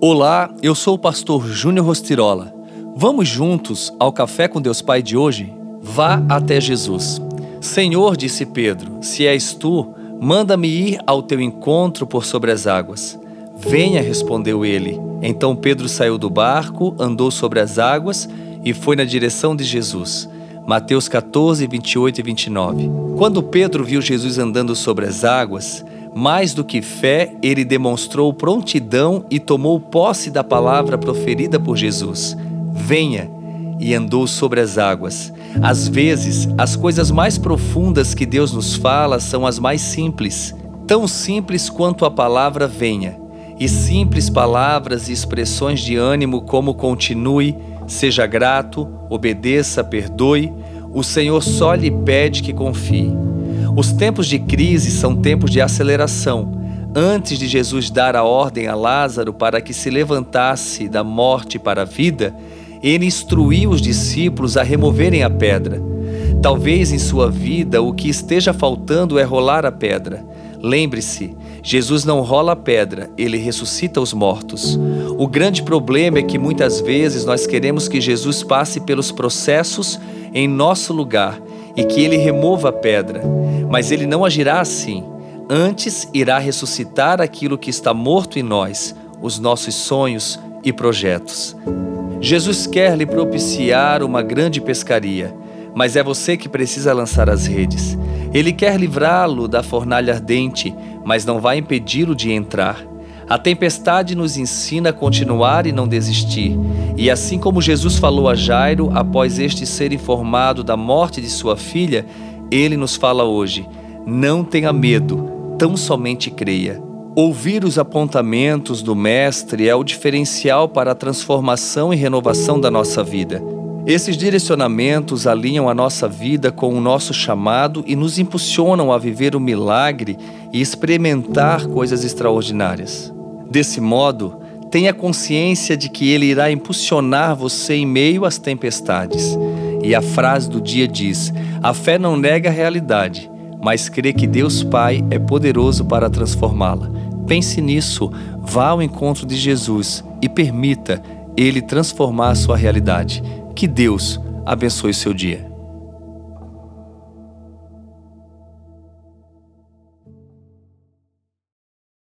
Olá, eu sou o pastor Júnior Rostirola. Vamos juntos ao Café com Deus Pai de hoje? Vá até Jesus. Senhor, disse Pedro, se és tu, manda-me ir ao teu encontro por sobre as águas. Venha, respondeu ele. Então Pedro saiu do barco, andou sobre as águas e foi na direção de Jesus. Mateus 14, 28 e 29. Quando Pedro viu Jesus andando sobre as águas, mais do que fé, ele demonstrou prontidão e tomou posse da palavra proferida por Jesus: Venha! E andou sobre as águas. Às vezes, as coisas mais profundas que Deus nos fala são as mais simples, tão simples quanto a palavra venha. E simples palavras e expressões de ânimo como continue, seja grato, obedeça, perdoe, o Senhor só lhe pede que confie. Os tempos de crise são tempos de aceleração. Antes de Jesus dar a ordem a Lázaro para que se levantasse da morte para a vida, ele instruiu os discípulos a removerem a pedra. Talvez em sua vida o que esteja faltando é rolar a pedra. Lembre-se, Jesus não rola a pedra, ele ressuscita os mortos. O grande problema é que muitas vezes nós queremos que Jesus passe pelos processos em nosso lugar e que ele remova a pedra, mas ele não agirá assim. Antes irá ressuscitar aquilo que está morto em nós, os nossos sonhos e projetos. Jesus quer lhe propiciar uma grande pescaria, mas é você que precisa lançar as redes. Ele quer livrá-lo da fornalha ardente, mas não vai impedi-lo de entrar. A tempestade nos ensina a continuar e não desistir. E assim como Jesus falou a Jairo após este ser informado da morte de sua filha, ele nos fala hoje: não tenha medo, tão somente creia. Ouvir os apontamentos do Mestre é o diferencial para a transformação e renovação da nossa vida. Esses direcionamentos alinham a nossa vida com o nosso chamado e nos impulsionam a viver o milagre e experimentar coisas extraordinárias. Desse modo, tenha consciência de que Ele irá impulsionar você em meio às tempestades. E a frase do dia diz: a fé não nega a realidade, mas crê que Deus Pai é poderoso para transformá-la. Pense nisso, vá ao encontro de Jesus e permita Ele transformar a sua realidade. Que Deus abençoe seu dia.